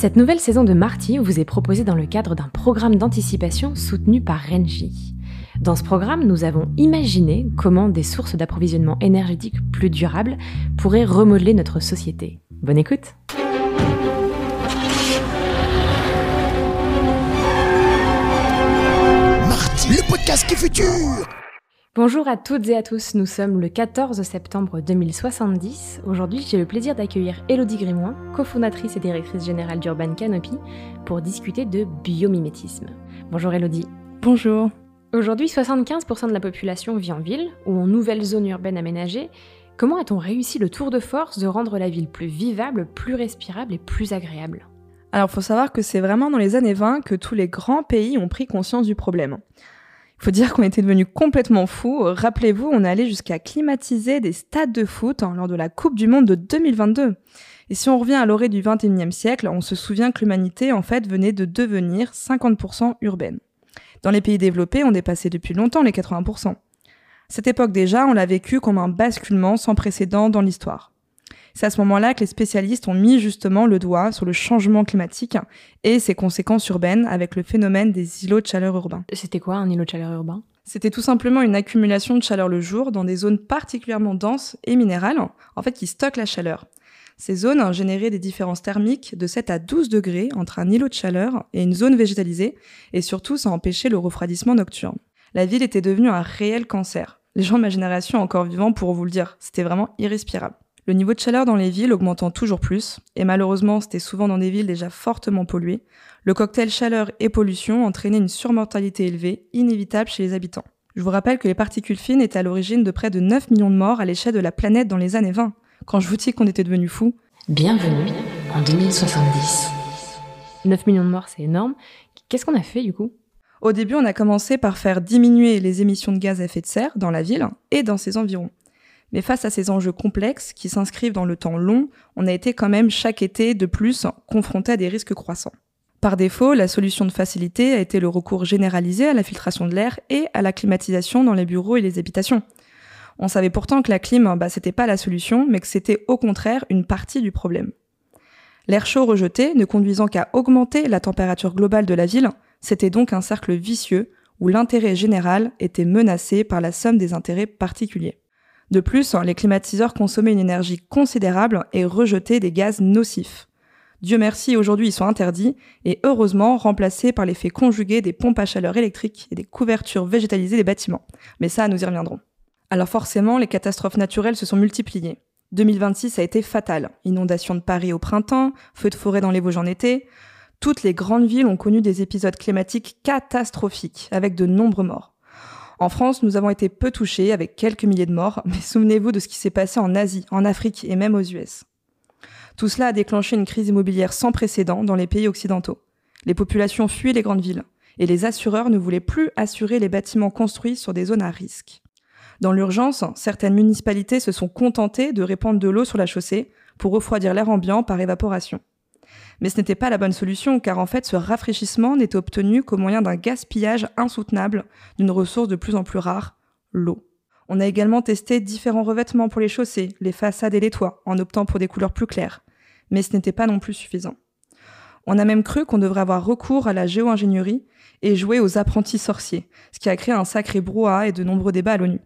Cette nouvelle saison de Marty vous est proposée dans le cadre d'un programme d'anticipation soutenu par Renji. Dans ce programme, nous avons imaginé comment des sources d'approvisionnement énergétique plus durables pourraient remodeler notre société. Bonne écoute Marty, le podcast qui futur Bonjour à toutes et à tous, nous sommes le 14 septembre 2070. Aujourd'hui, j'ai le plaisir d'accueillir Elodie Grimoin, cofondatrice et directrice générale d'Urban Canopy, pour discuter de biomimétisme. Bonjour Elodie. Bonjour. Aujourd'hui, 75% de la population vit en ville ou en nouvelles zones urbaines aménagées. Comment a-t-on réussi le tour de force de rendre la ville plus vivable, plus respirable et plus agréable? Alors, faut savoir que c'est vraiment dans les années 20 que tous les grands pays ont pris conscience du problème. Faut dire qu'on était devenus complètement fous. Rappelez-vous, on allé jusqu'à climatiser des stades de foot hein, lors de la Coupe du Monde de 2022. Et si on revient à l'orée du 21e siècle, on se souvient que l'humanité, en fait, venait de devenir 50% urbaine. Dans les pays développés, on dépassait depuis longtemps les 80%. Cette époque déjà, on l'a vécu comme un basculement sans précédent dans l'histoire. C'est à ce moment-là que les spécialistes ont mis justement le doigt sur le changement climatique et ses conséquences urbaines avec le phénomène des îlots de chaleur urbains. C'était quoi un îlot de chaleur urbain? C'était tout simplement une accumulation de chaleur le jour dans des zones particulièrement denses et minérales, en fait qui stockent la chaleur. Ces zones généraient des différences thermiques de 7 à 12 degrés entre un îlot de chaleur et une zone végétalisée, et surtout ça empêchait le refroidissement nocturne. La ville était devenue un réel cancer. Les gens de ma génération encore vivants pourront vous le dire, c'était vraiment irrespirable. Le niveau de chaleur dans les villes augmentant toujours plus, et malheureusement c'était souvent dans des villes déjà fortement polluées, le cocktail chaleur et pollution entraînait une surmortalité élevée, inévitable chez les habitants. Je vous rappelle que les particules fines étaient à l'origine de près de 9 millions de morts à l'échelle de la planète dans les années 20. Quand je vous dis qu'on était devenus fous. Bienvenue en 2070. 9 millions de morts, c'est énorme. Qu'est-ce qu'on a fait du coup? Au début, on a commencé par faire diminuer les émissions de gaz à effet de serre dans la ville et dans ses environs. Mais face à ces enjeux complexes qui s'inscrivent dans le temps long, on a été quand même chaque été de plus confronté à des risques croissants. Par défaut, la solution de facilité a été le recours généralisé à la filtration de l'air et à la climatisation dans les bureaux et les habitations. On savait pourtant que la clim, bah, c'était pas la solution, mais que c'était au contraire une partie du problème. L'air chaud rejeté, ne conduisant qu'à augmenter la température globale de la ville, c'était donc un cercle vicieux où l'intérêt général était menacé par la somme des intérêts particuliers. De plus, les climatiseurs consommaient une énergie considérable et rejetaient des gaz nocifs. Dieu merci, aujourd'hui ils sont interdits et heureusement remplacés par l'effet conjugué des pompes à chaleur électriques et des couvertures végétalisées des bâtiments. Mais ça, nous y reviendrons. Alors forcément, les catastrophes naturelles se sont multipliées. 2026 a été fatal. Inondations de Paris au printemps, feux de forêt dans les Vosges en été. Toutes les grandes villes ont connu des épisodes climatiques catastrophiques, avec de nombreux morts. En France, nous avons été peu touchés, avec quelques milliers de morts, mais souvenez-vous de ce qui s'est passé en Asie, en Afrique et même aux US. Tout cela a déclenché une crise immobilière sans précédent dans les pays occidentaux. Les populations fuient les grandes villes, et les assureurs ne voulaient plus assurer les bâtiments construits sur des zones à risque. Dans l'urgence, certaines municipalités se sont contentées de répandre de l'eau sur la chaussée pour refroidir l'air ambiant par évaporation. Mais ce n'était pas la bonne solution, car en fait ce rafraîchissement n'était obtenu qu'au moyen d'un gaspillage insoutenable d'une ressource de plus en plus rare, l'eau. On a également testé différents revêtements pour les chaussées, les façades et les toits, en optant pour des couleurs plus claires. Mais ce n'était pas non plus suffisant. On a même cru qu'on devrait avoir recours à la géo-ingénierie et jouer aux apprentis sorciers, ce qui a créé un sacré brouhaha et de nombreux débats à l'ONU.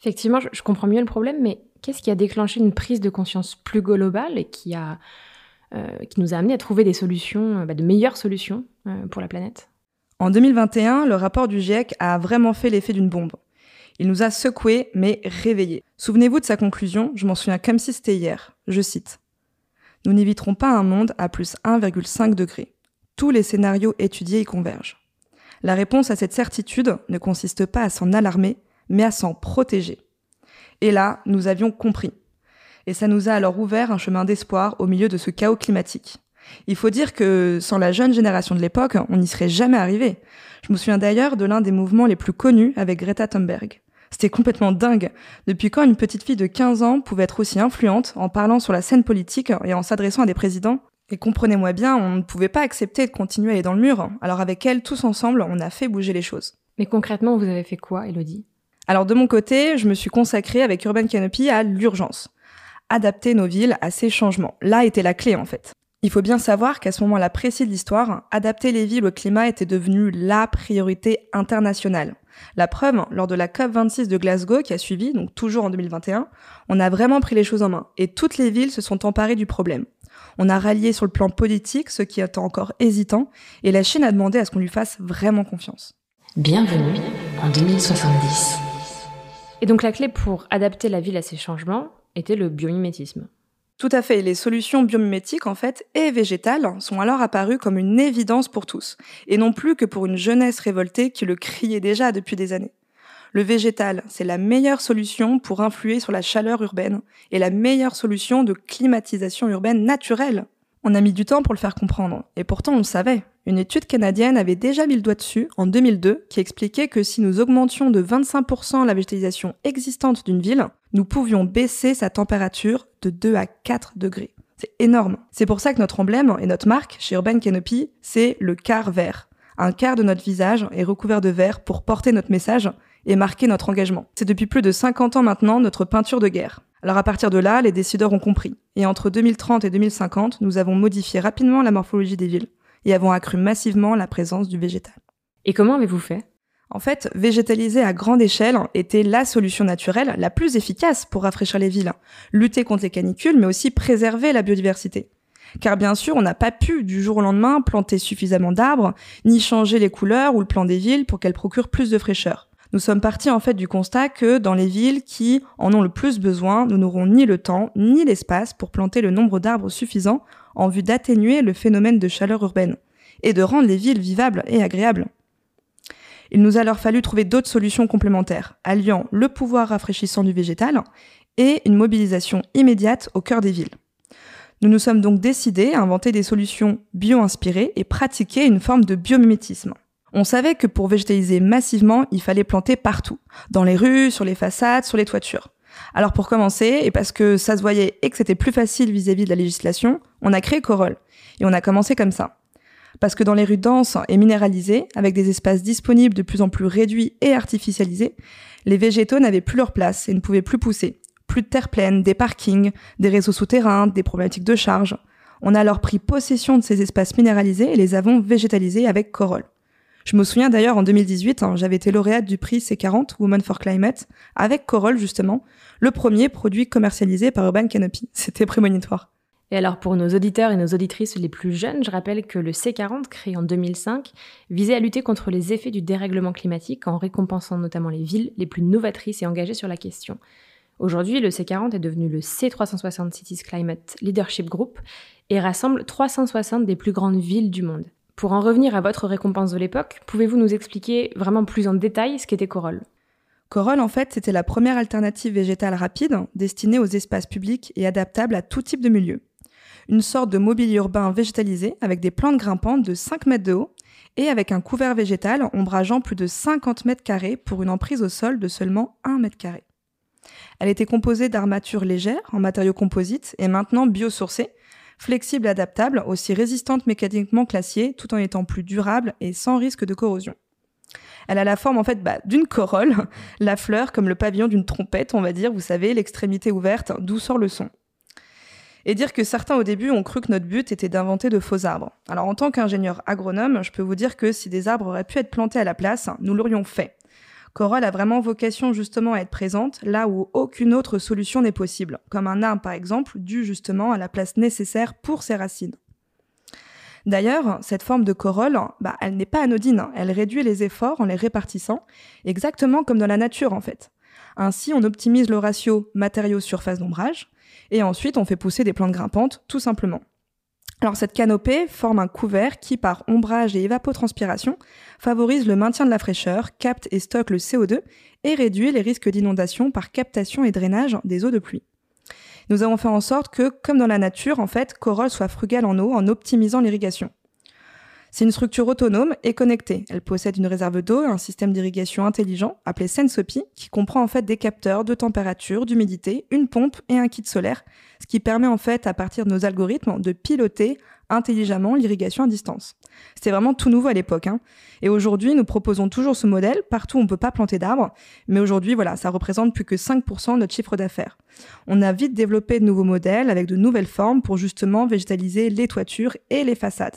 Effectivement, je comprends mieux le problème, mais qu'est-ce qui a déclenché une prise de conscience plus globale et qui a qui nous a amené à trouver des solutions, euh, bah, de meilleures solutions euh, pour la planète. En 2021, le rapport du GIEC a vraiment fait l'effet d'une bombe. Il nous a secoués, mais réveillés. Souvenez-vous de sa conclusion, je m'en souviens comme si c'était hier. Je cite. Nous n'éviterons pas un monde à plus 1,5 degré. Tous les scénarios étudiés y convergent. La réponse à cette certitude ne consiste pas à s'en alarmer, mais à s'en protéger. Et là, nous avions compris et ça nous a alors ouvert un chemin d'espoir au milieu de ce chaos climatique. Il faut dire que sans la jeune génération de l'époque, on n'y serait jamais arrivé. Je me souviens d'ailleurs de l'un des mouvements les plus connus avec Greta Thunberg. C'était complètement dingue. Depuis quand une petite fille de 15 ans pouvait être aussi influente en parlant sur la scène politique et en s'adressant à des présidents? Et comprenez-moi bien, on ne pouvait pas accepter de continuer à aller dans le mur. Alors avec elle, tous ensemble, on a fait bouger les choses. Mais concrètement, vous avez fait quoi, Elodie? Alors de mon côté, je me suis consacrée avec Urban Canopy à l'urgence adapter nos villes à ces changements. Là était la clé en fait. Il faut bien savoir qu'à ce moment-là précis de l'histoire, adapter les villes au climat était devenu la priorité internationale. La preuve, lors de la COP26 de Glasgow qui a suivi, donc toujours en 2021, on a vraiment pris les choses en main et toutes les villes se sont emparées du problème. On a rallié sur le plan politique ceux qui étaient encore hésitants et la Chine a demandé à ce qu'on lui fasse vraiment confiance. Bienvenue en 2070. Et donc la clé pour adapter la ville à ces changements était le biomimétisme. Tout à fait. Les solutions biomimétiques, en fait, et végétales, sont alors apparues comme une évidence pour tous, et non plus que pour une jeunesse révoltée qui le criait déjà depuis des années. Le végétal, c'est la meilleure solution pour influer sur la chaleur urbaine, et la meilleure solution de climatisation urbaine naturelle. On a mis du temps pour le faire comprendre, et pourtant on le savait. Une étude canadienne avait déjà mis le doigt dessus en 2002 qui expliquait que si nous augmentions de 25% la végétalisation existante d'une ville, nous pouvions baisser sa température de 2 à 4 degrés. C'est énorme. C'est pour ça que notre emblème et notre marque chez Urban Canopy, c'est le quart vert. Un quart de notre visage est recouvert de vert pour porter notre message et marquer notre engagement. C'est depuis plus de 50 ans maintenant notre peinture de guerre. Alors à partir de là, les décideurs ont compris. Et entre 2030 et 2050, nous avons modifié rapidement la morphologie des villes et avons accru massivement la présence du végétal. Et comment avez-vous fait? En fait, végétaliser à grande échelle était la solution naturelle la plus efficace pour rafraîchir les villes, lutter contre les canicules, mais aussi préserver la biodiversité. Car bien sûr, on n'a pas pu du jour au lendemain planter suffisamment d'arbres, ni changer les couleurs ou le plan des villes pour qu'elles procurent plus de fraîcheur. Nous sommes partis en fait du constat que dans les villes qui en ont le plus besoin, nous n'aurons ni le temps ni l'espace pour planter le nombre d'arbres suffisant en vue d'atténuer le phénomène de chaleur urbaine et de rendre les villes vivables et agréables. Il nous a alors fallu trouver d'autres solutions complémentaires, alliant le pouvoir rafraîchissant du végétal et une mobilisation immédiate au cœur des villes. Nous nous sommes donc décidés à inventer des solutions bio-inspirées et pratiquer une forme de biomimétisme. On savait que pour végétaliser massivement, il fallait planter partout, dans les rues, sur les façades, sur les toitures. Alors pour commencer, et parce que ça se voyait et que c'était plus facile vis-à-vis de la législation, on a créé Corolle. Et on a commencé comme ça. Parce que dans les rues denses et minéralisées, avec des espaces disponibles de plus en plus réduits et artificialisés, les végétaux n'avaient plus leur place et ne pouvaient plus pousser. Plus de terre pleine, des parkings, des réseaux souterrains, des problématiques de charge. On a alors pris possession de ces espaces minéralisés et les avons végétalisés avec Corolle. Je me souviens d'ailleurs en 2018, hein, j'avais été lauréate du prix C40 Women for Climate avec Corolle justement, le premier produit commercialisé par Urban Canopy. C'était prémonitoire. Et alors pour nos auditeurs et nos auditrices les plus jeunes, je rappelle que le C40, créé en 2005, visait à lutter contre les effets du dérèglement climatique en récompensant notamment les villes les plus novatrices et engagées sur la question. Aujourd'hui, le C40 est devenu le C360 Cities Climate Leadership Group et rassemble 360 des plus grandes villes du monde. Pour en revenir à votre récompense de l'époque, pouvez-vous nous expliquer vraiment plus en détail ce qu'était Corolle Corolle, en fait, c'était la première alternative végétale rapide destinée aux espaces publics et adaptable à tout type de milieu. Une sorte de mobilier urbain végétalisé avec des plantes grimpantes de 5 mètres de haut et avec un couvert végétal ombrageant plus de 50 mètres carrés pour une emprise au sol de seulement 1 mètre carré. Elle était composée d'armatures légères en matériaux composites et maintenant biosourcées flexible et adaptable, aussi résistante mécaniquement que tout en étant plus durable et sans risque de corrosion. Elle a la forme en fait bah, d'une corolle, la fleur comme le pavillon d'une trompette, on va dire, vous savez, l'extrémité ouverte, d'où sort le son. Et dire que certains au début ont cru que notre but était d'inventer de faux arbres. Alors en tant qu'ingénieur agronome, je peux vous dire que si des arbres auraient pu être plantés à la place, nous l'aurions fait. Corolle a vraiment vocation justement à être présente là où aucune autre solution n'est possible, comme un arbre par exemple, dû justement à la place nécessaire pour ses racines. D'ailleurs, cette forme de corolle, bah, elle n'est pas anodine, elle réduit les efforts en les répartissant, exactement comme dans la nature en fait. Ainsi, on optimise le ratio matériaux-surface d'ombrage, et ensuite on fait pousser des plantes grimpantes, tout simplement. Alors cette canopée forme un couvert qui, par ombrage et évapotranspiration, favorise le maintien de la fraîcheur, capte et stocke le CO2 et réduit les risques d'inondation par captation et drainage des eaux de pluie. Nous avons fait en sorte que, comme dans la nature, en fait, Corolle soit frugale en eau en optimisant l'irrigation. C'est une structure autonome et connectée. Elle possède une réserve d'eau et un système d'irrigation intelligent appelé Sensopi qui comprend en fait des capteurs de température, d'humidité, une pompe et un kit solaire, ce qui permet en fait à partir de nos algorithmes de piloter intelligemment l'irrigation à distance. C'était vraiment tout nouveau à l'époque. Hein. Et aujourd'hui, nous proposons toujours ce modèle partout où on ne peut pas planter d'arbres. Mais aujourd'hui, voilà, ça représente plus que 5% de notre chiffre d'affaires. On a vite développé de nouveaux modèles avec de nouvelles formes pour justement végétaliser les toitures et les façades.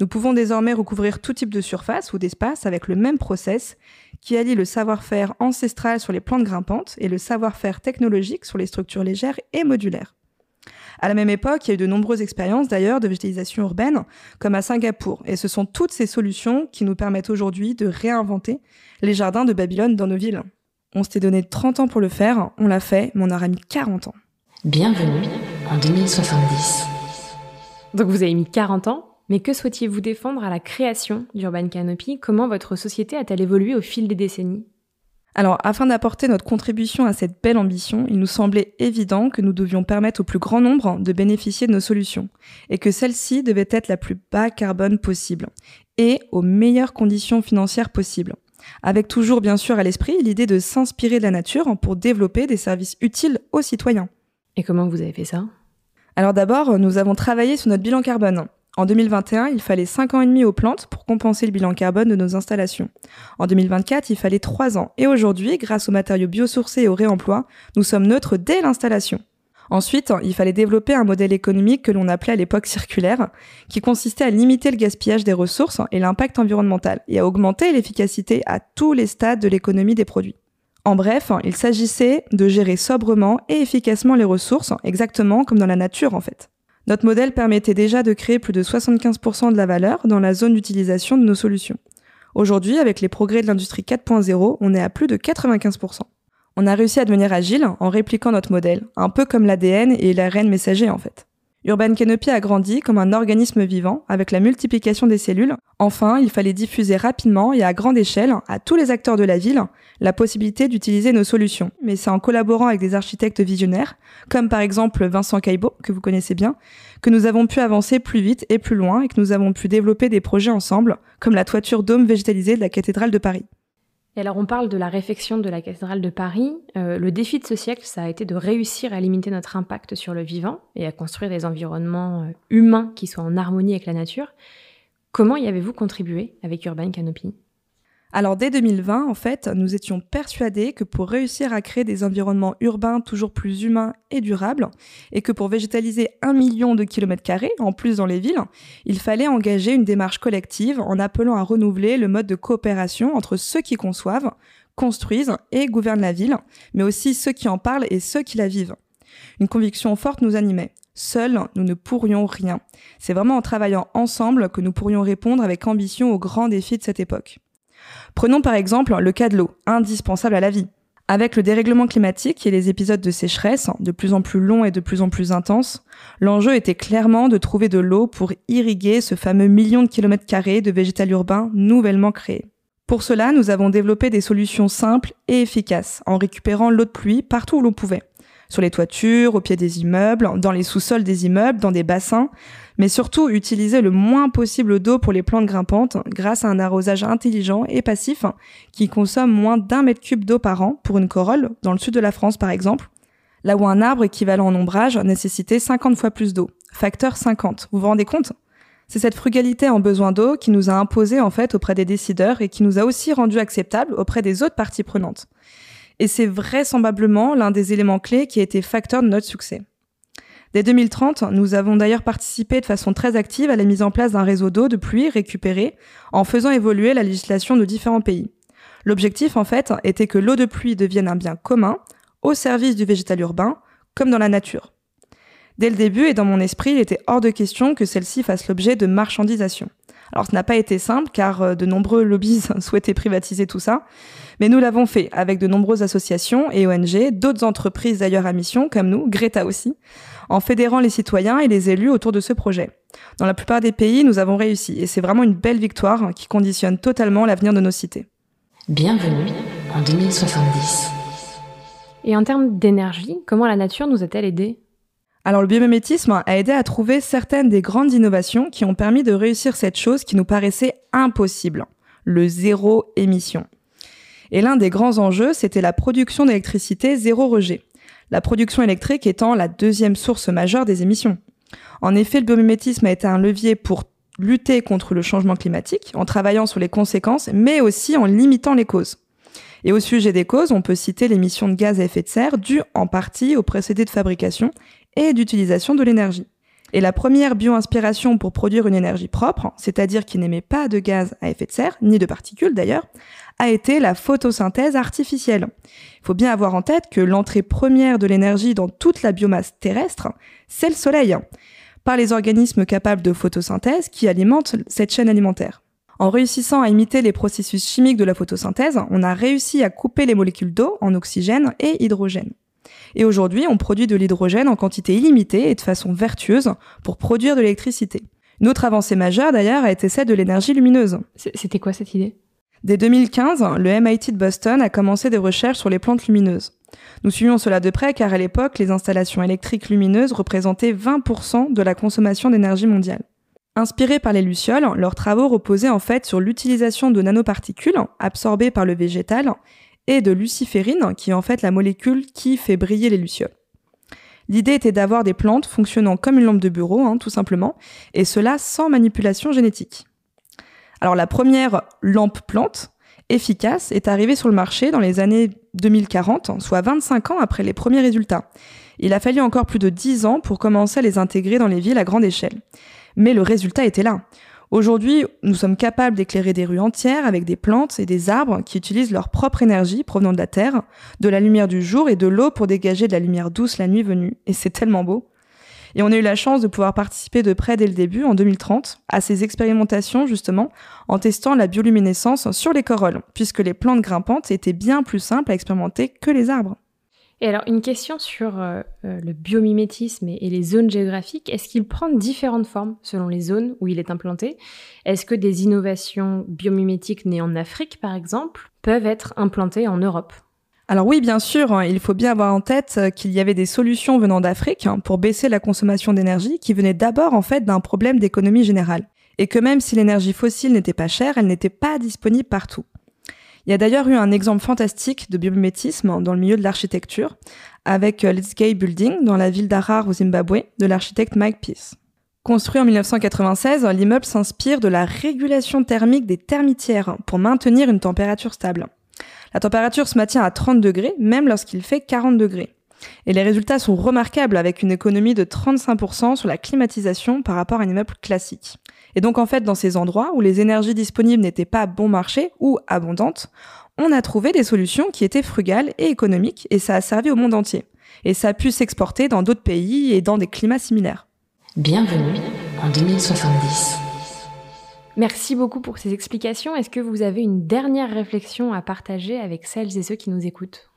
Nous pouvons désormais recouvrir tout type de surface ou d'espace avec le même process qui allie le savoir-faire ancestral sur les plantes grimpantes et le savoir-faire technologique sur les structures légères et modulaires. À la même époque, il y a eu de nombreuses expériences d'ailleurs de végétalisation urbaine, comme à Singapour, et ce sont toutes ces solutions qui nous permettent aujourd'hui de réinventer les jardins de Babylone dans nos villes. On s'était donné 30 ans pour le faire, on l'a fait, mais on aura mis 40 ans. Bienvenue en 2070. Donc vous avez mis 40 ans mais que souhaitiez-vous défendre à la création d'Urban Canopy? Comment votre société a-t-elle évolué au fil des décennies? Alors, afin d'apporter notre contribution à cette belle ambition, il nous semblait évident que nous devions permettre au plus grand nombre de bénéficier de nos solutions, et que celle-ci devait être la plus bas carbone possible, et aux meilleures conditions financières possibles. Avec toujours bien sûr à l'esprit l'idée de s'inspirer de la nature pour développer des services utiles aux citoyens. Et comment vous avez fait ça? Alors d'abord, nous avons travaillé sur notre bilan carbone. En 2021, il fallait 5 ans et demi aux plantes pour compenser le bilan carbone de nos installations. En 2024, il fallait 3 ans. Et aujourd'hui, grâce aux matériaux biosourcés et au réemploi, nous sommes neutres dès l'installation. Ensuite, il fallait développer un modèle économique que l'on appelait à l'époque circulaire, qui consistait à limiter le gaspillage des ressources et l'impact environnemental, et à augmenter l'efficacité à tous les stades de l'économie des produits. En bref, il s'agissait de gérer sobrement et efficacement les ressources, exactement comme dans la nature en fait. Notre modèle permettait déjà de créer plus de 75% de la valeur dans la zone d'utilisation de nos solutions. Aujourd'hui, avec les progrès de l'industrie 4.0, on est à plus de 95%. On a réussi à devenir agile en répliquant notre modèle, un peu comme l'ADN et l'ARN messager en fait. Urban Canopy a grandi comme un organisme vivant avec la multiplication des cellules. Enfin, il fallait diffuser rapidement et à grande échelle à tous les acteurs de la ville la possibilité d'utiliser nos solutions. Mais c'est en collaborant avec des architectes visionnaires, comme par exemple Vincent Caillebout, que vous connaissez bien, que nous avons pu avancer plus vite et plus loin et que nous avons pu développer des projets ensemble, comme la toiture dôme végétalisée de la cathédrale de Paris. Et alors on parle de la réfection de la cathédrale de Paris. Euh, le défi de ce siècle, ça a été de réussir à limiter notre impact sur le vivant et à construire des environnements euh, humains qui soient en harmonie avec la nature. Comment y avez-vous contribué avec Urban Canopy? Alors dès 2020, en fait, nous étions persuadés que pour réussir à créer des environnements urbains toujours plus humains et durables, et que pour végétaliser un million de kilomètres carrés, en plus dans les villes, il fallait engager une démarche collective en appelant à renouveler le mode de coopération entre ceux qui conçoivent, construisent et gouvernent la ville, mais aussi ceux qui en parlent et ceux qui la vivent. Une conviction forte nous animait. Seuls, nous ne pourrions rien. C'est vraiment en travaillant ensemble que nous pourrions répondre avec ambition aux grands défis de cette époque. Prenons par exemple le cas de l'eau, indispensable à la vie. Avec le dérèglement climatique et les épisodes de sécheresse, de plus en plus longs et de plus en plus intenses, l'enjeu était clairement de trouver de l'eau pour irriguer ce fameux million de kilomètres carrés de végétal urbain nouvellement créé. Pour cela, nous avons développé des solutions simples et efficaces en récupérant l'eau de pluie partout où l'on pouvait sur les toitures, au pied des immeubles, dans les sous-sols des immeubles, dans des bassins, mais surtout utiliser le moins possible d'eau pour les plantes grimpantes grâce à un arrosage intelligent et passif qui consomme moins d'un mètre cube d'eau par an pour une corolle, dans le sud de la France par exemple, là où un arbre équivalent en ombrage nécessitait 50 fois plus d'eau. Facteur 50, vous vous rendez compte? C'est cette frugalité en besoin d'eau qui nous a imposé en fait auprès des décideurs et qui nous a aussi rendu acceptable auprès des autres parties prenantes et c'est vraisemblablement l'un des éléments clés qui a été facteur de notre succès. Dès 2030, nous avons d'ailleurs participé de façon très active à la mise en place d'un réseau d'eau de pluie récupéré en faisant évoluer la législation de différents pays. L'objectif, en fait, était que l'eau de pluie devienne un bien commun au service du végétal urbain, comme dans la nature. Dès le début et dans mon esprit, il était hors de question que celle-ci fasse l'objet de marchandisation. Alors ce n'a pas été simple car euh, de nombreux lobbies souhaitaient privatiser tout ça, mais nous l'avons fait avec de nombreuses associations et ONG, d'autres entreprises d'ailleurs à mission comme nous, Greta aussi, en fédérant les citoyens et les élus autour de ce projet. Dans la plupart des pays, nous avons réussi et c'est vraiment une belle victoire qui conditionne totalement l'avenir de nos cités. Bienvenue en 2070. Et en termes d'énergie, comment la nature nous a-t-elle aidés? Alors le biomimétisme a aidé à trouver certaines des grandes innovations qui ont permis de réussir cette chose qui nous paraissait impossible, le zéro émission. Et l'un des grands enjeux, c'était la production d'électricité zéro rejet, la production électrique étant la deuxième source majeure des émissions. En effet, le biomimétisme a été un levier pour lutter contre le changement climatique en travaillant sur les conséquences, mais aussi en limitant les causes. Et au sujet des causes, on peut citer l'émission de gaz à effet de serre due en partie aux procédés de fabrication et d'utilisation de l'énergie. Et la première bio-inspiration pour produire une énergie propre, c'est-à-dire qui n'émet pas de gaz à effet de serre, ni de particules d'ailleurs, a été la photosynthèse artificielle. Il faut bien avoir en tête que l'entrée première de l'énergie dans toute la biomasse terrestre, c'est le soleil, par les organismes capables de photosynthèse qui alimentent cette chaîne alimentaire. En réussissant à imiter les processus chimiques de la photosynthèse, on a réussi à couper les molécules d'eau en oxygène et hydrogène. Et aujourd'hui, on produit de l'hydrogène en quantité illimitée et de façon vertueuse pour produire de l'électricité. Une autre avancée majeure d'ailleurs a été celle de l'énergie lumineuse. C'était quoi cette idée? Dès 2015, le MIT de Boston a commencé des recherches sur les plantes lumineuses. Nous suivions cela de près car à l'époque, les installations électriques lumineuses représentaient 20% de la consommation d'énergie mondiale. Inspirés par les lucioles, leurs travaux reposaient en fait sur l'utilisation de nanoparticules absorbées par le végétal de luciférine, qui est en fait la molécule qui fait briller les lucioles. L'idée était d'avoir des plantes fonctionnant comme une lampe de bureau, hein, tout simplement, et cela sans manipulation génétique. Alors la première lampe plante efficace est arrivée sur le marché dans les années 2040, soit 25 ans après les premiers résultats. Il a fallu encore plus de 10 ans pour commencer à les intégrer dans les villes à grande échelle. Mais le résultat était là. Aujourd'hui, nous sommes capables d'éclairer des rues entières avec des plantes et des arbres qui utilisent leur propre énergie provenant de la Terre, de la lumière du jour et de l'eau pour dégager de la lumière douce la nuit venue. Et c'est tellement beau. Et on a eu la chance de pouvoir participer de près dès le début, en 2030, à ces expérimentations justement, en testant la bioluminescence sur les corolles, puisque les plantes grimpantes étaient bien plus simples à expérimenter que les arbres. Et alors, une question sur euh, euh, le biomimétisme et, les zones géographiques. Est-ce qu'il prend différentes formes selon les zones où il est implanté? Est-ce que des innovations biomimétiques nées en Afrique, par exemple, peuvent être implantées en Europe? Alors oui, bien sûr, hein, il faut bien avoir en tête euh, qu'il y avait des solutions venant d'Afrique hein, pour baisser la consommation d'énergie qui venaient d'abord en fait d'un problème d'économie générale. Et que même si l'énergie fossile n'était pas chère, elle n'était pas disponible partout. Il y a d'ailleurs eu un exemple fantastique de biomimétisme dans le milieu de l'architecture avec euh, Let's Gay Building dans la ville d'Arar au Zimbabwe de l'architecte Mike Peace. Construit en 1996, l'immeuble s'inspire de la régulation thermique des termitières pour maintenir une température stable. La température se maintient à 30 degrés, même lorsqu'il fait 40 degrés. Et les résultats sont remarquables avec une économie de 35% sur la climatisation par rapport à un immeuble classique. Et donc en fait, dans ces endroits où les énergies disponibles n'étaient pas bon marché ou abondantes, on a trouvé des solutions qui étaient frugales et économiques et ça a servi au monde entier. Et ça a pu s'exporter dans d'autres pays et dans des climats similaires. Bienvenue en 2070. Merci beaucoup pour ces explications. Est-ce que vous avez une dernière réflexion à partager avec celles et ceux qui nous écoutent?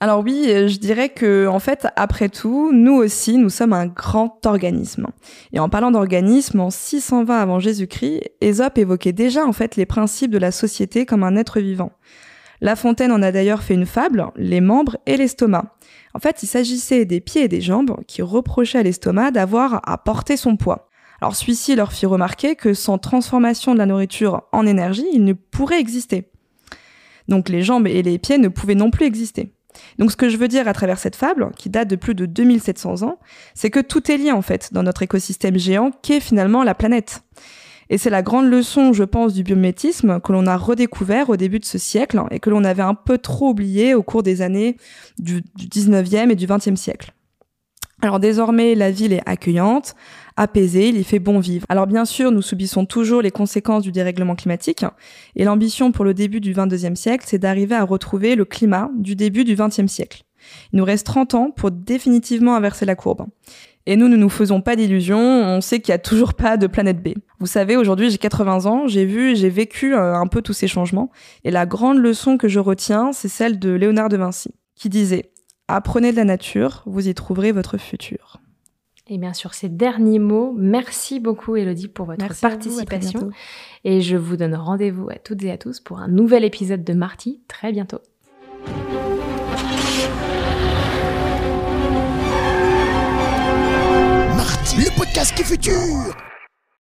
Alors oui, je dirais que en fait, après tout, nous aussi, nous sommes un grand organisme. Et en parlant d'organisme, en 620 avant Jésus-Christ, Ésope évoquait déjà en fait les principes de la société comme un être vivant. La Fontaine en a d'ailleurs fait une fable, les membres et l'estomac. En fait, il s'agissait des pieds et des jambes qui reprochaient à l'estomac d'avoir à porter son poids. Alors celui-ci leur fit remarquer que sans transformation de la nourriture en énergie, il ne pourrait exister. Donc les jambes et les pieds ne pouvaient non plus exister. Donc ce que je veux dire à travers cette fable, qui date de plus de 2700 ans, c'est que tout est lié en fait dans notre écosystème géant qu'est finalement la planète. Et c'est la grande leçon, je pense, du biométisme que l'on a redécouvert au début de ce siècle et que l'on avait un peu trop oublié au cours des années du, 19e et du 20e siècle. Alors désormais, la ville est accueillante, apaisée, il y fait bon vivre. Alors bien sûr, nous subissons toujours les conséquences du dérèglement climatique, et l'ambition pour le début du 22e siècle, c'est d'arriver à retrouver le climat du début du 20e siècle. Il nous reste 30 ans pour définitivement inverser la courbe. Et nous ne nous faisons pas d'illusions, on sait qu'il n'y a toujours pas de planète B. Vous savez, aujourd'hui j'ai 80 ans, j'ai vu, j'ai vécu euh, un peu tous ces changements, et la grande leçon que je retiens, c'est celle de Léonard de Vinci, qui disait Apprenez de la nature, vous y trouverez votre futur. Et bien sur ces derniers mots, merci beaucoup Elodie pour votre participation. et je vous donne rendez-vous à toutes et à tous pour un nouvel épisode de Marty très bientôt. Marty, le podcast qui futur